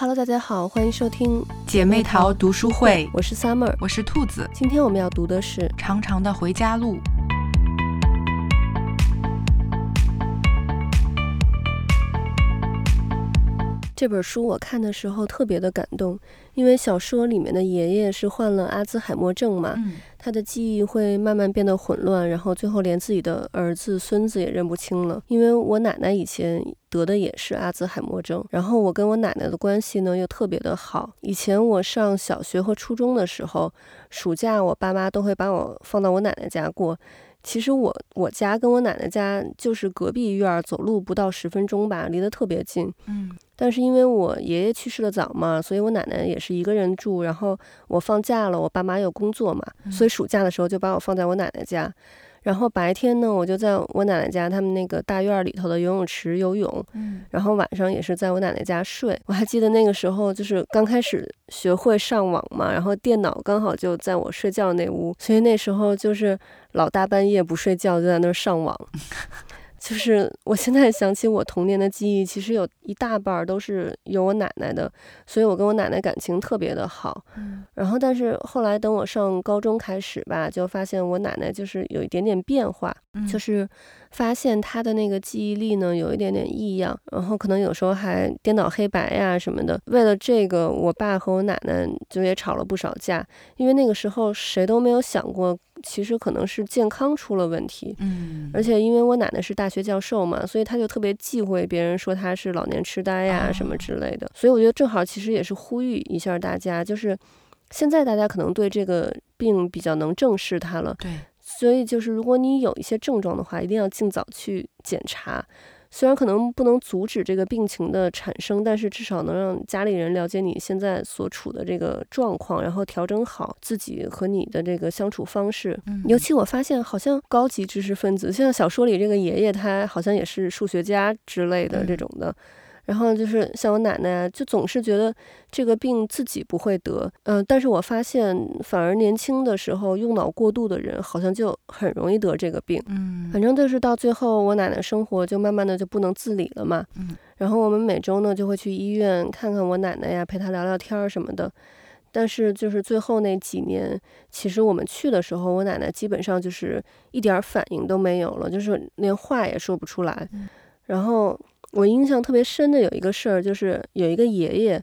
Hello，大家好，欢迎收听姐妹淘读书会。我是 Summer，我是兔子。今天我们要读的是《长长的回家路》。这本书我看的时候特别的感动，因为小说里面的爷爷是患了阿兹海默症嘛，嗯、他的记忆会慢慢变得混乱，然后最后连自己的儿子、孙子也认不清了。因为我奶奶以前得的也是阿兹海默症，然后我跟我奶奶的关系呢又特别的好。以前我上小学和初中的时候，暑假我爸妈都会把我放到我奶奶家过。其实我我家跟我奶奶家就是隔壁院，走路不到十分钟吧，离得特别近。嗯，但是因为我爷爷去世的早嘛，所以我奶奶也是一个人住。然后我放假了，我爸妈有工作嘛，所以暑假的时候就把我放在我奶奶家。然后白天呢，我就在我奶奶家他们那个大院里头的游泳池游泳，嗯，然后晚上也是在我奶奶家睡。我还记得那个时候就是刚开始学会上网嘛，然后电脑刚好就在我睡觉那屋，所以那时候就是老大半夜不睡觉就在那儿上网。就是我现在想起我童年的记忆，其实有一大半都是有我奶奶的，所以我跟我奶奶感情特别的好。嗯，然后但是后来等我上高中开始吧，就发现我奶奶就是有一点点变化，嗯，就是发现她的那个记忆力呢有一点点异样，然后可能有时候还颠倒黑白呀什么的。为了这个，我爸和我奶奶就也吵了不少架，因为那个时候谁都没有想过。其实可能是健康出了问题，嗯，而且因为我奶奶是大学教授嘛，所以她就特别忌讳别人说她是老年痴呆呀什么之类的。所以我觉得正好其实也是呼吁一下大家，就是现在大家可能对这个病比较能正视它了，对，所以就是如果你有一些症状的话，一定要尽早去检查。虽然可能不能阻止这个病情的产生，但是至少能让家里人了解你现在所处的这个状况，然后调整好自己和你的这个相处方式。嗯，尤其我发现，好像高级知识分子，像小说里这个爷爷，他好像也是数学家之类的这种的。然后就是像我奶奶，就总是觉得这个病自己不会得，嗯、呃，但是我发现反而年轻的时候用脑过度的人，好像就很容易得这个病。嗯，反正就是到最后，我奶奶生活就慢慢的就不能自理了嘛。嗯，然后我们每周呢就会去医院看看我奶奶呀，陪她聊聊天什么的。但是就是最后那几年，其实我们去的时候，我奶奶基本上就是一点反应都没有了，就是连话也说不出来。嗯，然后。我印象特别深的有一个事儿，就是有一个爷爷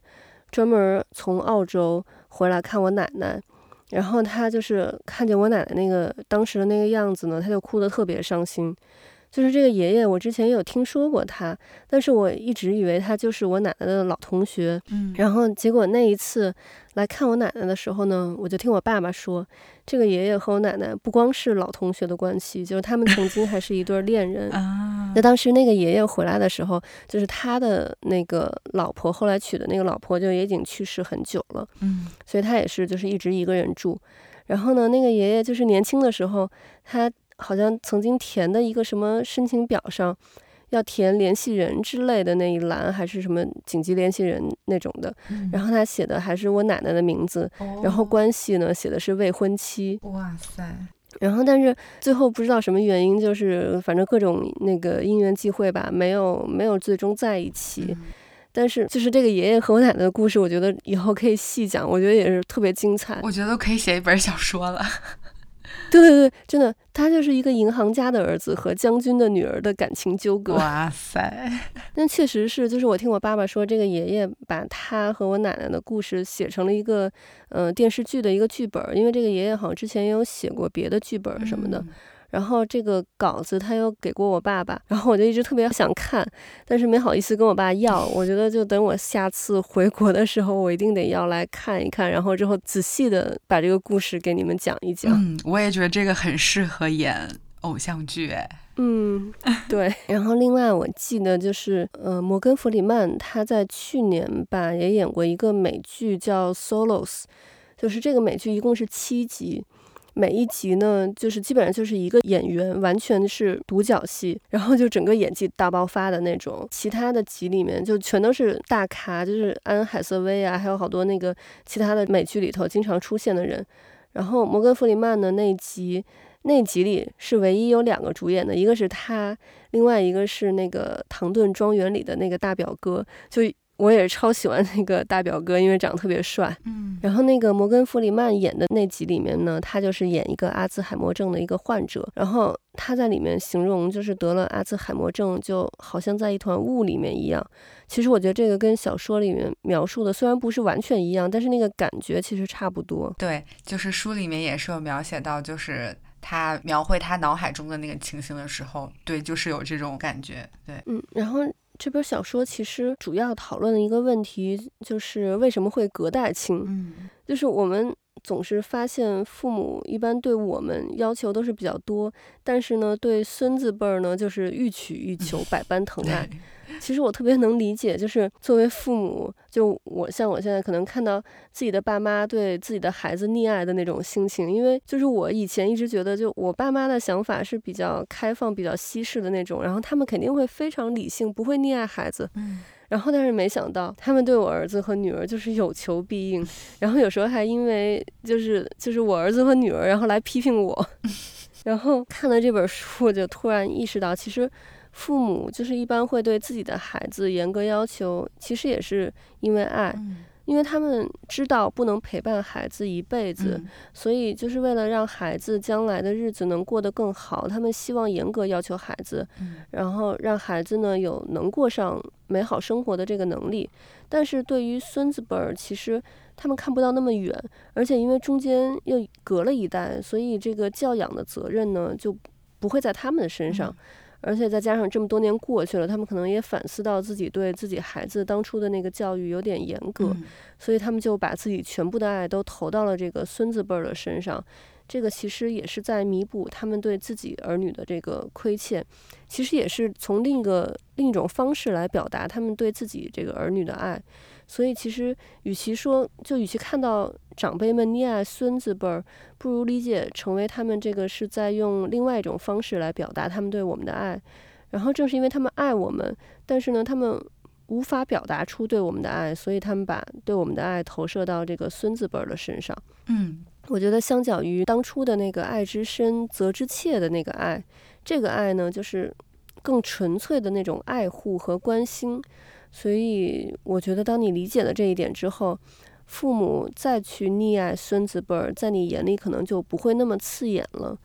专门从澳洲回来看我奶奶，然后他就是看见我奶奶那个当时的那个样子呢，他就哭得特别伤心。就是这个爷爷，我之前也有听说过他，但是我一直以为他就是我奶奶的老同学。嗯，然后结果那一次来看我奶奶的时候呢，我就听我爸爸说，这个爷爷和我奶奶不光是老同学的关系，就是他们曾经还是一对恋人。啊，那当时那个爷爷回来的时候，就是他的那个老婆后来娶的那个老婆就也已经去世很久了。嗯，所以他也是就是一直一个人住。然后呢，那个爷爷就是年轻的时候，他。好像曾经填的一个什么申请表上，要填联系人之类的那一栏，还是什么紧急联系人那种的。嗯、然后他写的还是我奶奶的名字，哦、然后关系呢写的是未婚妻。哇塞！然后但是最后不知道什么原因，就是反正各种那个因缘际会吧，没有没有最终在一起。嗯、但是就是这个爷爷和我奶奶的故事，我觉得以后可以细讲，我觉得也是特别精彩。我觉得可以写一本小说了。对对对，真的，他就是一个银行家的儿子和将军的女儿的感情纠葛。哇塞，那确实是，就是我听我爸爸说，这个爷爷把他和我奶奶的故事写成了一个，呃，电视剧的一个剧本，因为这个爷爷好像之前也有写过别的剧本什么的。嗯然后这个稿子他又给过我爸爸，然后我就一直特别想看，但是没好意思跟我爸要。我觉得就等我下次回国的时候，我一定得要来看一看，然后之后仔细的把这个故事给你们讲一讲。嗯，我也觉得这个很适合演偶像剧，哎。嗯，对。然后另外我记得就是，呃，摩根弗里曼他在去年吧也演过一个美剧叫《Solos》，就是这个美剧一共是七集。每一集呢，就是基本上就是一个演员，完全是独角戏，然后就整个演技大爆发的那种。其他的集里面就全都是大咖，就是安海瑟薇啊，还有好多那个其他的美剧里头经常出现的人。然后摩根弗里曼的那集，那集里是唯一有两个主演的，一个是他，另外一个是那个《唐顿庄园》里的那个大表哥，就。我也超喜欢那个大表哥，因为长得特别帅。嗯，然后那个摩根·弗里曼演的那集里面呢，他就是演一个阿兹海默症的一个患者。然后他在里面形容，就是得了阿兹海默症，就好像在一团雾里面一样。其实我觉得这个跟小说里面描述的虽然不是完全一样，但是那个感觉其实差不多。对，就是书里面也是有描写到，就是他描绘他脑海中的那个情形的时候，对，就是有这种感觉。对，嗯，然后。这本小说其实主要讨论的一个问题就是为什么会隔代亲？嗯，就是我们总是发现父母一般对我们要求都是比较多，但是呢，对孙子辈儿呢就是欲取欲求，百般疼爱。其实我特别能理解，就是作为父母，就我像我现在可能看到自己的爸妈对自己的孩子溺爱的那种心情，因为就是我以前一直觉得，就我爸妈的想法是比较开放、比较西式的那种，然后他们肯定会非常理性，不会溺爱孩子。嗯。然后但是没想到，他们对我儿子和女儿就是有求必应，然后有时候还因为就是就是我儿子和女儿，然后来批评我。然后看了这本书，我就突然意识到，其实。父母就是一般会对自己的孩子严格要求，其实也是因为爱，因为他们知道不能陪伴孩子一辈子，所以就是为了让孩子将来的日子能过得更好，他们希望严格要求孩子，然后让孩子呢有能过上美好生活的这个能力。但是对于孙子辈儿，其实他们看不到那么远，而且因为中间又隔了一代，所以这个教养的责任呢就不会在他们的身上。而且再加上这么多年过去了，他们可能也反思到自己对自己孩子当初的那个教育有点严格，嗯，所以他们就把自己全部的爱都投到了这个孙子辈儿的身上。这个其实也是在弥补他们对自己儿女的这个亏欠，其实也是从另一个另一种方式来表达他们对自己这个儿女的爱。所以其实，与其说，就与其看到长辈们溺爱孙子辈儿，不如理解成为他们这个是在用另外一种方式来表达他们对我们的爱。然后正是因为他们爱我们，但是呢，他们无法表达出对我们的爱，所以他们把对我们的爱投射到这个孙子辈儿的身上。嗯，我觉得相较于当初的那个爱之深责之切的那个爱，这个爱呢，就是更纯粹的那种爱护和关心。所以，我觉得，当你理解了这一点之后，父母再去溺爱孙子辈儿，在你眼里可能就不会那么刺眼了。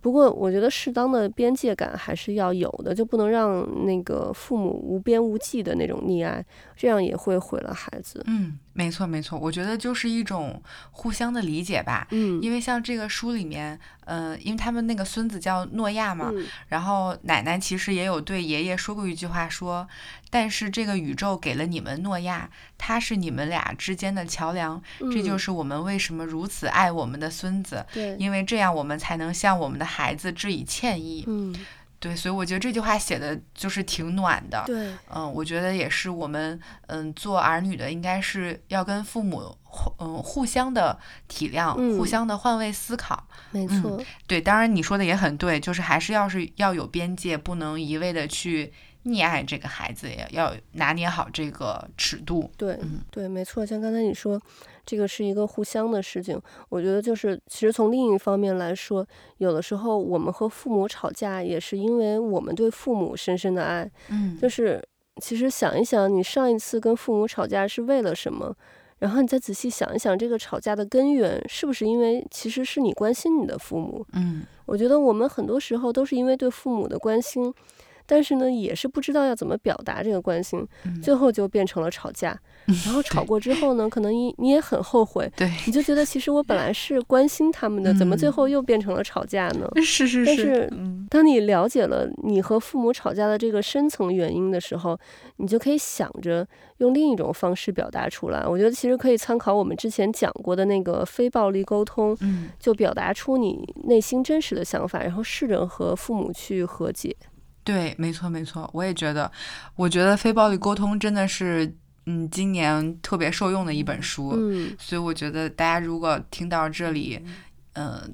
不过，我觉得适当的边界感还是要有的，就不能让那个父母无边无际的那种溺爱，这样也会毁了孩子。嗯，没错没错，我觉得就是一种互相的理解吧。嗯，因为像这个书里面，嗯、呃，因为他们那个孙子叫诺亚嘛、嗯，然后奶奶其实也有对爷爷说过一句话说，说，但是这个宇宙给了你们诺亚，他是你们俩之间的桥梁、嗯，这就是我们为什么如此爱我们的孙子。对，因为这样我们才能像我们的孩子致以歉意。嗯。对，所以我觉得这句话写的就是挺暖的。对，嗯，我觉得也是我们嗯做儿女的，应该是要跟父母嗯互相的体谅、嗯，互相的换位思考。没错、嗯，对，当然你说的也很对，就是还是要是要有边界，不能一味的去溺爱这个孩子，也要拿捏好这个尺度。对，嗯，对，没错，像刚才你说。这个是一个互相的事情，我觉得就是，其实从另一方面来说，有的时候我们和父母吵架，也是因为我们对父母深深的爱。嗯，就是其实想一想，你上一次跟父母吵架是为了什么？然后你再仔细想一想，这个吵架的根源是不是因为其实是你关心你的父母？嗯，我觉得我们很多时候都是因为对父母的关心。但是呢，也是不知道要怎么表达这个关心，嗯、最后就变成了吵架。然后吵过之后呢，可能你你也很后悔，对，你就觉得其实我本来是关心他们的，怎么最后又变成了吵架呢？是是是。但是当你了解了你和父母吵架的这个深层原因的时候，你就可以想着用另一种方式表达出来。我觉得其实可以参考我们之前讲过的那个非暴力沟通，嗯，就表达出你内心真实的想法，然后试着和父母去和解。对，没错没错，我也觉得，我觉得非暴力沟通真的是，嗯，今年特别受用的一本书。嗯，所以我觉得大家如果听到这里。嗯，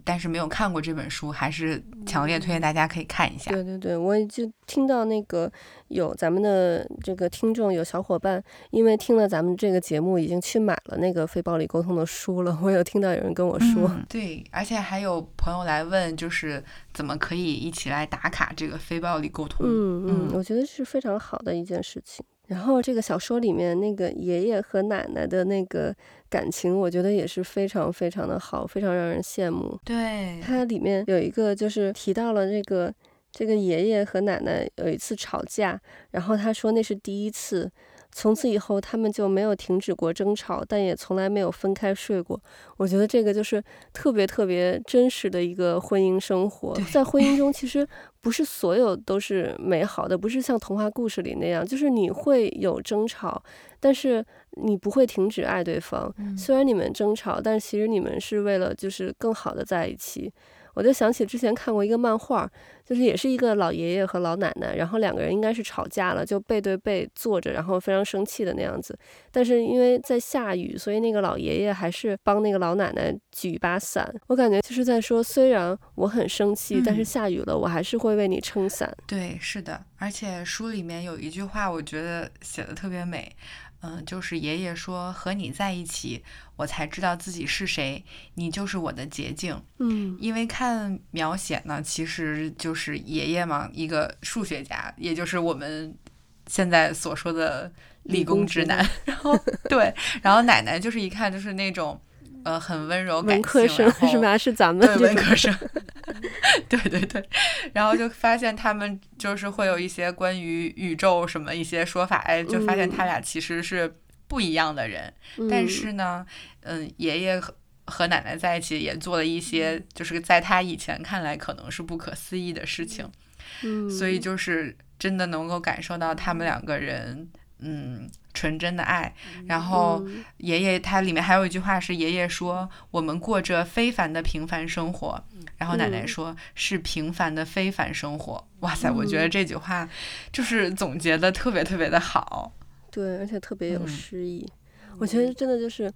但是没有看过这本书，还是强烈推荐大家可以看一下。对对对，我就听到那个有咱们的这个听众有小伙伴，因为听了咱们这个节目，已经去买了那个非暴力沟通的书了。我有听到有人跟我说，嗯、对，而且还有朋友来问，就是怎么可以一起来打卡这个非暴力沟通？嗯嗯，我觉得是非常好的一件事情。然后这个小说里面那个爷爷和奶奶的那个感情，我觉得也是非常非常的好，非常让人羡慕。对，它里面有一个就是提到了这个这个爷爷和奶奶有一次吵架，然后他说那是第一次。从此以后，他们就没有停止过争吵，但也从来没有分开睡过。我觉得这个就是特别特别真实的一个婚姻生活。在婚姻中，其实不是所有都是美好的，不是像童话故事里那样，就是你会有争吵，但是你不会停止爱对方。虽然你们争吵，但其实你们是为了就是更好的在一起。我就想起之前看过一个漫画，就是也是一个老爷爷和老奶奶，然后两个人应该是吵架了，就背对背坐着，然后非常生气的那样子。但是因为在下雨，所以那个老爷爷还是帮那个老奶奶举一把伞。我感觉就是在说，虽然我很生气，但是下雨了，我还是会为你撑伞。嗯。对，是的，而且书里面有一句话，我觉得写的特别美。嗯，就是爷爷说，和你在一起，我才知道自己是谁，你就是我的捷径。嗯，因为看描写呢，其实就是爷爷嘛，一个数学家，也就是我们现在所说的理工直男。然后对，然后奶奶就是一看就是那种。呃，很温柔，文科生 是吧？是咱们对文科生，对对对，然后就发现他们就是会有一些关于宇宙什么一些说法，哎，就发现他俩其实是不一样的人。嗯、但是呢，嗯，爷爷和和奶奶在一起也做了一些，就是在他以前看来可能是不可思议的事情。嗯，所以就是真的能够感受到他们两个人。嗯，纯真的爱。然后爷爷他里面还有一句话是爷爷说：“我们过着非凡的平凡生活。”然后奶奶说：“是平凡的非凡生活。”哇塞，我觉得这句话就是总结的特别特别的好。对，而且特别有诗意。我觉得真的就是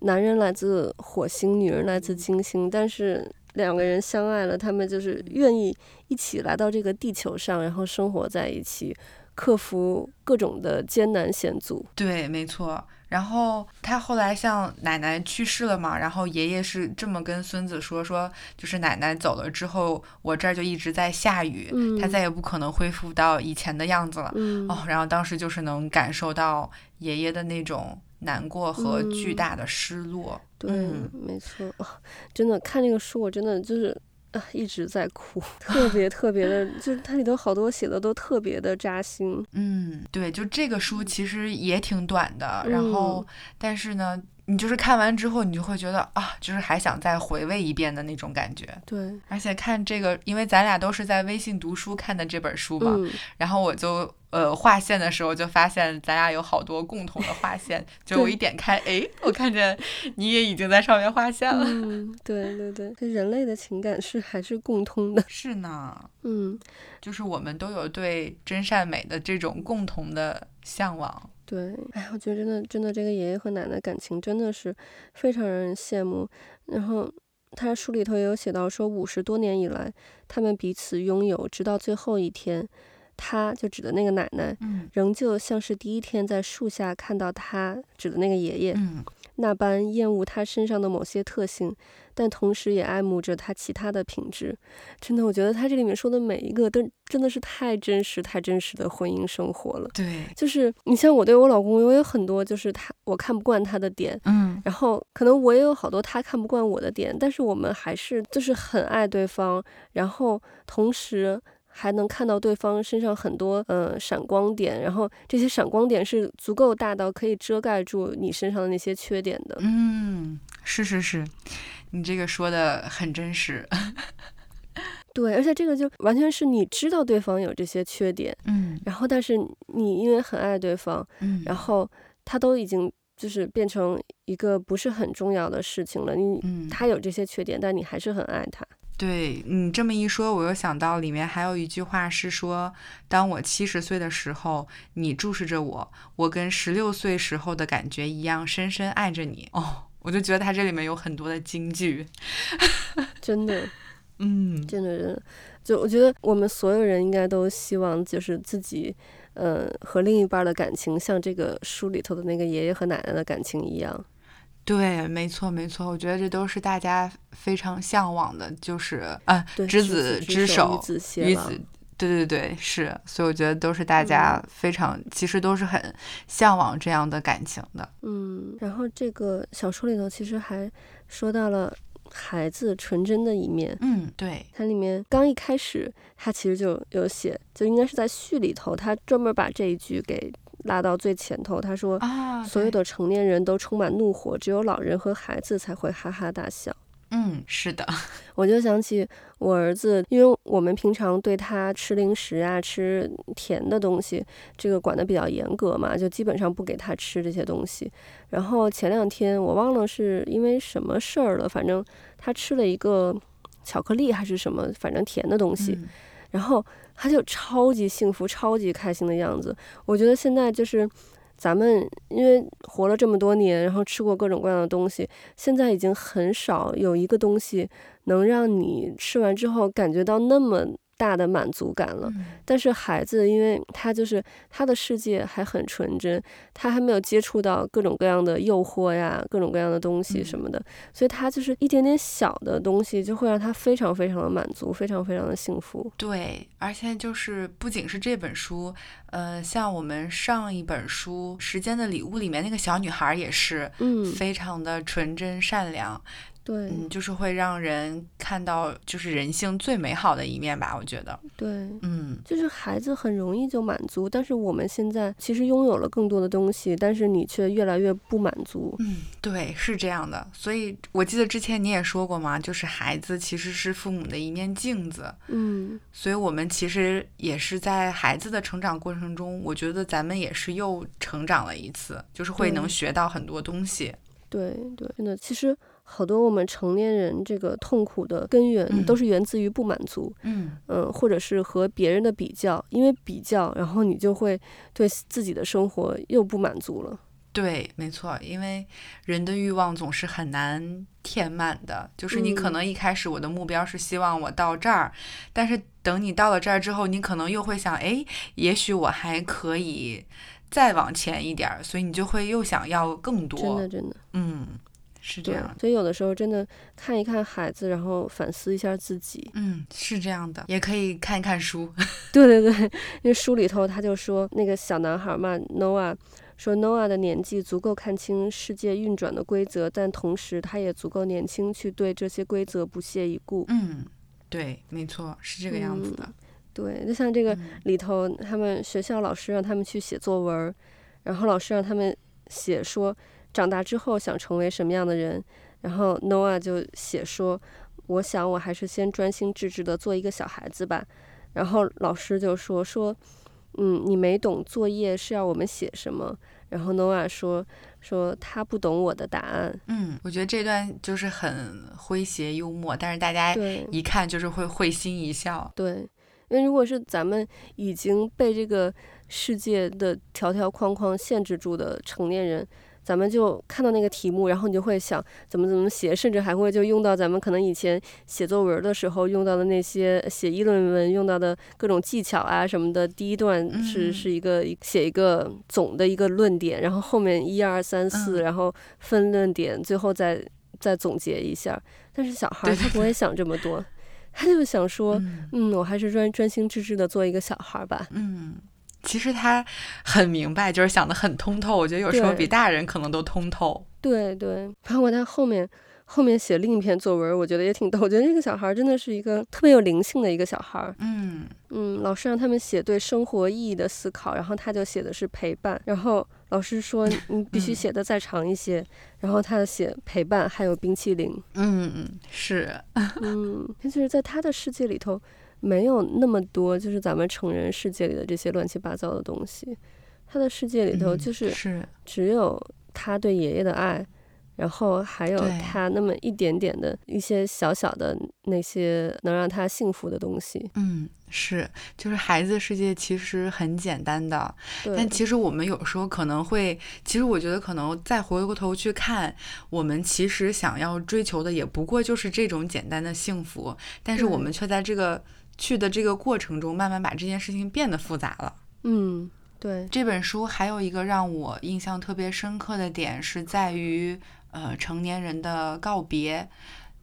男人来自火星，女人来自金星，但是两个人相爱了，他们就是愿意一起来到这个地球上，然后生活在一起。克服各种的艰难险阻，对，没错。然后他后来像奶奶去世了嘛，然后爷爷是这么跟孙子说：“说就是奶奶走了之后，我这儿就一直在下雨，嗯、他再也不可能恢复到以前的样子了。嗯”哦，然后当时就是能感受到爷爷的那种难过和巨大的失落。嗯、对，没错，真的看那个书，我真的就是。啊，一直在哭，特别特别的，就是它里头好多写的都特别的扎心。嗯，对，就这个书其实也挺短的，然后，但是呢。你就是看完之后，你就会觉得啊，就是还想再回味一遍的那种感觉。对，而且看这个，因为咱俩都是在微信读书看的这本书嘛，嗯、然后我就呃划线的时候就发现咱俩有好多共同的划线，就我一点开，哎，我看见你也已经在上面划线了。嗯，对对对，这人类的情感是还是共通的。是呢，嗯，就是我们都有对真善美的这种共同的向往。对，哎，我觉得真的，真的，这个爷爷和奶奶感情真的是非常让人羡慕。然后他书里头也有写到说，五十多年以来，他们彼此拥有，直到最后一天，他就指的那个奶奶，嗯，仍旧像是第一天在树下看到他指的那个爷爷，嗯，那般厌恶他身上的某些特性。但同时也爱慕着他其他的品质，真的，我觉得他这里面说的每一个都真的是太真实、太真实的婚姻生活了。对，就是你像我对我老公，我有很多就是他我看不惯他的点，嗯，然后可能我也有好多他看不惯我的点，但是我们还是就是很爱对方，然后同时还能看到对方身上很多呃闪光点，然后这些闪光点是足够大到可以遮盖住你身上的那些缺点的。嗯，是是是。你这个说的很真实，对，而且这个就完全是你知道对方有这些缺点，嗯，然后但是你因为很爱对方，嗯，然后他都已经就是变成一个不是很重要的事情了，你，嗯，他有这些缺点，但你还是很爱他。对，你这么一说，我又想到里面还有一句话是说，当我七十岁的时候，你注视着我，我跟十六岁时候的感觉一样，深深爱着你。哦。我就觉得它这里面有很多的金句，真的，嗯，真的，真的，就我觉得我们所有人应该都希望，就是自己，呃，和另一半的感情像这个书里头的那个爷爷和奶奶的感情一样。对，没错，没错，我觉得这都是大家非常向往的，就是啊，对执子之手，与子偕老。对对对，是，所以我觉得都是大家非常，嗯、其实都是很向往这样的感情的。嗯，然后这个小说里头其实还说到了孩子纯真的一面。嗯，对，它里面刚一开始，它其实就有写，就应该是在序里头，他专门把这一句给拉到最前头。他说，啊，所有的成年人都充满怒火，只有老人和孩子才会哈哈大笑。嗯，是的，我就想起我儿子，因为我们平常对他吃零食啊、吃甜的东西，这个管得比较严格嘛，就基本上不给他吃这些东西。然后前两天我忘了是因为什么事儿了，反正他吃了一个巧克力还是什么，反正甜的东西，嗯、然后他就超级幸福、超级开心的样子。我觉得现在就是。咱们因为活了这么多年，然后吃过各种各样的东西，现在已经很少有一个东西能让你吃完之后感觉到那么大的满足感了，但是孩子，因为他就是他的世界还很纯真，他还没有接触到各种各样的诱惑呀，各种各样的东西什么的，所以他就是一点点小的东西就会让他非常非常的满足，非常非常的幸福。对，而且就是不仅是这本书，呃，像我们上一本书《时间的礼物》里面那个小女孩也是，嗯，非常的纯真善良。对，嗯，就是会让人看到，就是人性最美好的一面吧，我觉得。对，嗯，就是孩子很容易就满足，但是我们现在其实拥有了更多的东西，但是你却越来越不满足。嗯，对，是这样的。所以我记得之前你也说过嘛，就是孩子其实是父母的一面镜子。嗯，所以我们其实也是在孩子的成长过程中，我觉得咱们也是又成长了一次，就是会能学到很多东西。对对，真的，其实。好多我们成年人这个痛苦的根源都是源自于不满足，嗯嗯，或者是和别人的比较，因为比较，然后你就会对自己的生活又不满足了。对，没错，因为人的欲望总是很难填满的。就是你可能一开始我的目标是希望我到这儿，嗯，但是等你到了这儿之后，你可能又会想，哎，也许我还可以再往前一点，所以你就会又想要更多。真的，真的，嗯。是这样，所以有的时候真的看一看孩子，然后反思一下自己。嗯，是这样的，也可以看一看书。对对对，因为书里头他就说那个小男孩嘛，Noah 说 Noah 的年纪足够看清世界运转的规则，但同时他也足够年轻去对这些规则不屑一顾。嗯，对，没错，是这个样子的。嗯、对，就像这个里头，他们学校老师让他们去写作文，嗯、然后老师让他们写说。长大之后想成为什么样的人？然后 Noah 就写说：“我想我还是先专心致志的做一个小孩子吧。”然后老师就说：“说，嗯，你没懂作业是要我们写什么？”然后 Noah 说：“说他不懂我的答案。”嗯，我觉得这段就是很诙谐幽默，但是大家一看就是会会心一笑。对，因为如果是咱们已经被这个世界的条条框框限制住的成年人。咱们就看到那个题目，然后你就会想怎么怎么写，甚至还会就用到咱们可能以前写作文的时候用到的那些写议论文用到的各种技巧啊什么的。第一段是是一个写一个总的一个论点，然后后面一二三四，然后分论点，最后再再总结一下。但是小孩他不会想这么多，他就想说，嗯，我还是专专心致志的做一个小孩吧。嗯。其实他很明白，就是想的很通透。我觉得有时候比大人可能都通透。对对，包括他后面后面写另一篇作文，我觉得也挺逗。我觉得这个小孩真的是一个特别有灵性的一个小孩。嗯嗯，老师让他们写对生活意义的思考，然后他就写的是陪伴。然后老师说 你必须写的再长一些，嗯、然后他写陪伴还有冰淇淋。嗯嗯，是。嗯，就是在他的世界里头。没有那么多，就是咱们成人世界里的这些乱七八糟的东西，他的世界里头就是只有他对爷爷的爱，然后还有他那么一点点的一些小小的那些能让他幸福的东西。嗯，是，就是孩子世界其实很简单的，但其实我们有时候可能会，其实我觉得可能再回过头去看，我们其实想要追求的也不过就是这种简单的幸福，但是我们却在这个。去的这个过程中，慢慢把这件事情变得复杂了。嗯，对。这本书还有一个让我印象特别深刻的点，是在于呃成年人的告别。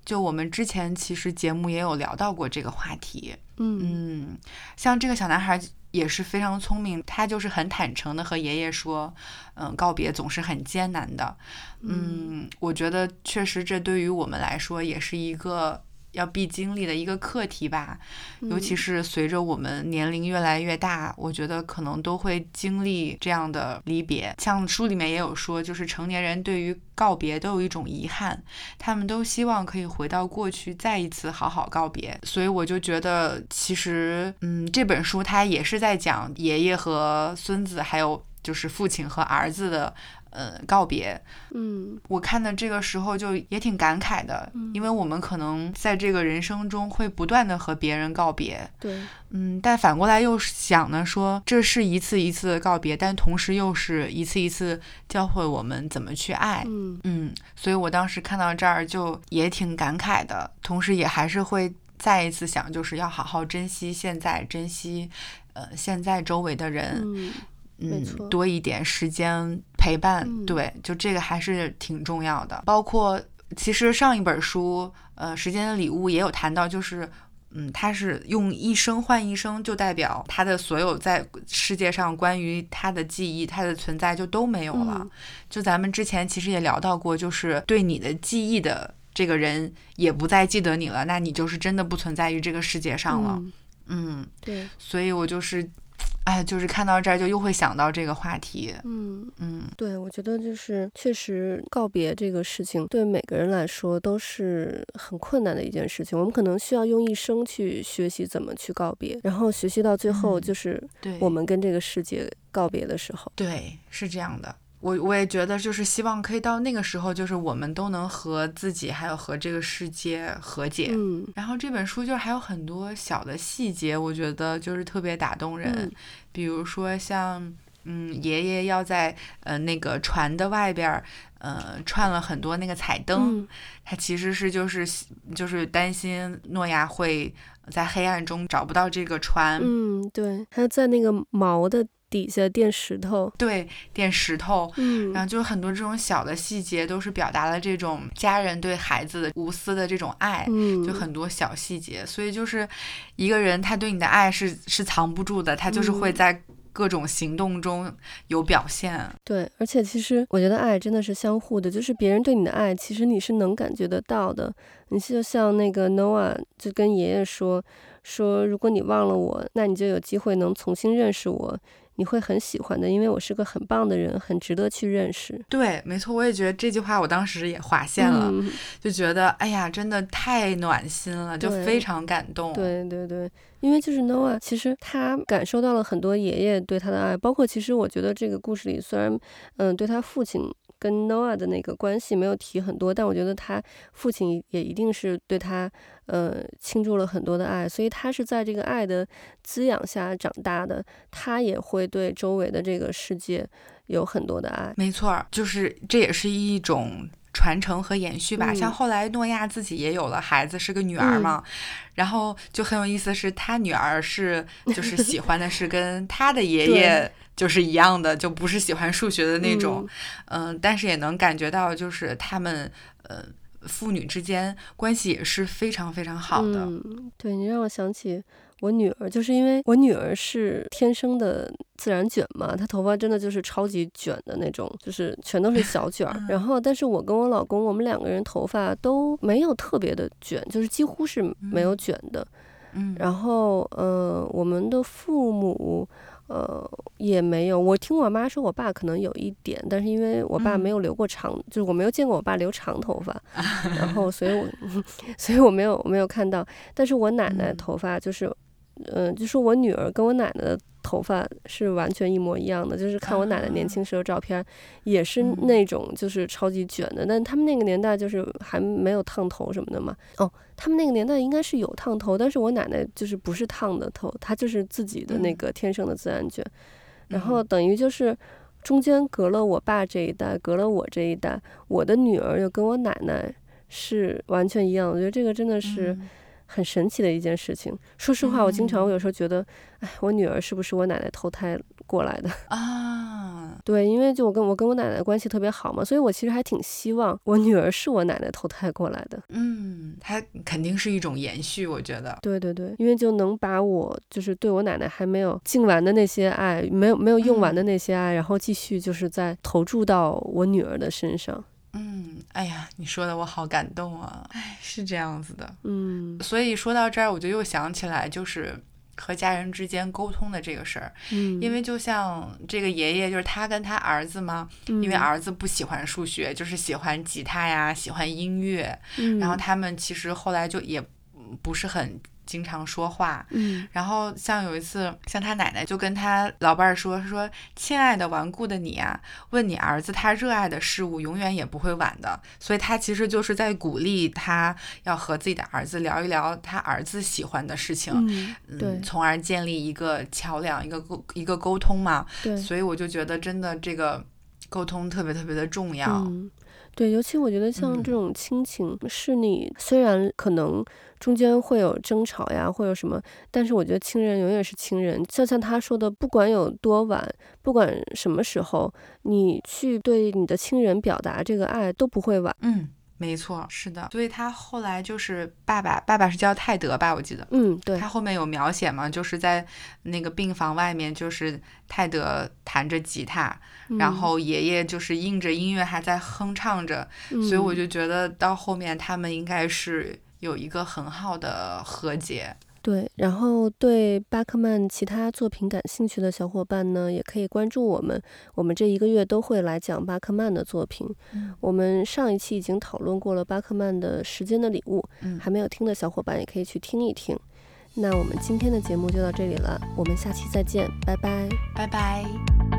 就我们之前其实节目也有聊到过这个话题。嗯嗯，像这个小男孩也是非常聪明，他就是很坦诚的和爷爷说，嗯，告别总是很艰难的。嗯，嗯，我觉得确实这对于我们来说也是一个。要必经历的一个课题吧，尤其是随着我们年龄越来越大，嗯，我觉得可能都会经历这样的离别。像书里面也有说，就是成年人对于告别都有一种遗憾，他们都希望可以回到过去，再一次好好告别。所以我就觉得，其实，嗯，这本书它也是在讲爷爷和孙子，还有就是父亲和儿子的。呃，告别，嗯，我看的这个时候就也挺感慨的，嗯，因为我们可能在这个人生中会不断的和别人告别，对，嗯，但反过来又想呢，说这是一次一次的告别，但同时又是一次一次教会我们怎么去爱，嗯。嗯，所以我当时看到这儿就也挺感慨的，同时也还是会再一次想，就是要好好珍惜现在，珍惜呃现在周围的人。嗯嗯，多一点时间陪伴，嗯，对，就这个还是挺重要的。包括其实上一本书，呃，《时间的礼物》也有谈到，就是，嗯，他是用一生换一生，就代表他的所有在世界上关于他的记忆，他的存在就都没有了。嗯，就咱们之前其实也聊到过，就是对你的记忆的这个人也不再记得你了，那你就是真的不存在于这个世界上了。嗯，嗯，对，所以我就是。哎，就是看到这儿就又会想到这个话题。嗯嗯，对，我觉得就是确实告别这个事情，对每个人来说都是很困难的一件事情。我们可能需要用一生去学习怎么去告别，然后学习到最后就是我们跟这个世界告别的时候。嗯、对，对，是这样的。我我也觉得，就是希望可以到那个时候，就是我们都能和自己还有和这个世界和解。嗯，然后这本书就还有很多小的细节，我觉得就是特别打动人。嗯、比如说像，嗯，爷爷要在呃那个船的外边，呃串了很多那个彩灯，嗯、他其实是就是就是担心诺亚会在黑暗中找不到这个船。嗯，对，他在那个锚的。底下垫石头，对，垫石头，嗯，然后就很多这种小的细节，都是表达了这种家人对孩子的无私的这种爱，嗯，就很多小细节，所以就是一个人他对你的爱是是藏不住的，他就是会在各种行动中有表现。嗯，对，而且其实我觉得爱真的是相互的，就是别人对你的爱，其实你是能感觉得到的。你就像那个 Noah 就跟爷爷说说，如果你忘了我，那你就有机会能重新认识我。你会很喜欢的，因为我是个很棒的人，很值得去认识。对，没错，我也觉得这句话我当时也划线了，嗯、就觉得哎呀，真的太暖心了，就非常感动。对对对，因为就是 Noah，其实他感受到了很多爷爷对他的爱，包括其实我觉得这个故事里虽然，嗯，对他父亲。跟 Noah 的那个关系没有提很多，但我觉得他父亲也一定是对他，呃，倾注了很多的爱，所以他是在这个爱的滋养下长大的，他也会对周围的这个世界有很多的爱。没错，就是这也是一种传承和延续吧。嗯、像后来诺亚自己也有了孩子，是个女儿嘛，嗯、然后就很有意思，是他女儿是就是喜欢的是跟他的爷爷。就是一样的，就不是喜欢数学的那种，嗯、呃，但是也能感觉到，就是他们，呃，父女之间关系也是非常非常好的。嗯，对，你让我想起我女儿，就是因为我女儿是天生的自然卷嘛，她头发真的就是超级卷的那种，就是全都是小卷儿。然后，但是我跟我老公，我们两个人头发都没有特别的卷，就是几乎是没有卷的。嗯，然后，呃，我们的父母。呃，也没有。我听我妈说，我爸可能有一点，但是因为我爸没有留过长，嗯、就是我没有见过我爸留长头发，然后所以我，所以我没有没有看到。但是我奶奶头发就是，嗯、呃，就是我女儿跟我奶奶的。头发是完全一模一样的，就是看我奶奶年轻时候照片，也是那种就是超级卷的。但他们那个年代就是还没有烫头什么的嘛。哦，他们那个年代应该是有烫头，但是我奶奶就是不是烫的头，她就是自己的那个天生的自然卷。然后等于就是中间隔了我爸这一代，隔了我这一代，我的女儿又跟我奶奶是完全一样。我觉得这个真的是。很神奇的一件事情。说实话，我经常我有时候觉得，哎，我女儿是不是我奶奶投胎过来的啊。对，因为就我跟我跟我奶奶关系特别好嘛，所以我其实还挺希望我女儿是我奶奶投胎过来的。嗯，它肯定是一种延续，我觉得。对对对，因为就能把我就是对我奶奶还没有尽完的那些爱，没有没有用完的那些爱，嗯、然后继续就是在投注到我女儿的身上。嗯，哎呀，你说的我好感动啊！哎，是这样子的。嗯，所以说到这儿，我就又想起来，就是和家人之间沟通的这个事儿。嗯，因为就像这个爷爷，就是他跟他儿子嘛，嗯、因为儿子不喜欢数学，就是喜欢吉他呀，喜欢音乐。嗯，然后他们其实后来就也不是很。经常说话，嗯，然后像有一次，像他奶奶就跟他老伴儿说，说，亲爱的顽固的你啊，问你儿子他热爱的事物，永远也不会晚的。所以他其实就是在鼓励他要和自己的儿子聊一聊他儿子喜欢的事情，嗯，对，从而建立一个桥梁，一个沟一个沟通嘛。对，所以我就觉得真的这个沟通特别特别的重要。嗯，对，尤其我觉得像这种亲情，是你虽然可能。中间会有争吵呀，会有什么？但是我觉得亲人永远是亲人。就像他说的，不管有多晚，不管什么时候，你去对你的亲人表达这个爱都不会晚。嗯，没错，是的。所以他后来就是爸爸，爸爸是叫泰德吧？我记得。嗯，对。他后面有描写嘛？就是在那个病房外面，就是泰德弹着吉他，嗯、然后爷爷就是应着音乐还在哼唱着。嗯、所以我就觉得到后面他们应该是。有一个很好的和解，对。然后对巴克曼其他作品感兴趣的小伙伴呢，也可以关注我们。我们这一个月都会来讲巴克曼的作品。嗯、我们上一期已经讨论过了巴克曼的《时间的礼物》，嗯，还没有听的小伙伴也可以去听一听。那我们今天的节目就到这里了，我们下期再见，拜拜，拜拜。